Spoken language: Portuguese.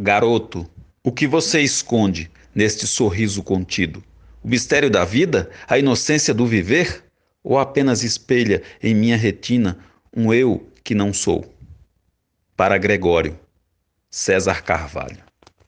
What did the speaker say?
Garoto, o que você esconde neste sorriso contido? O mistério da vida? A inocência do viver? Ou apenas espelha em minha retina um eu que não sou? Para Gregório, César Carvalho.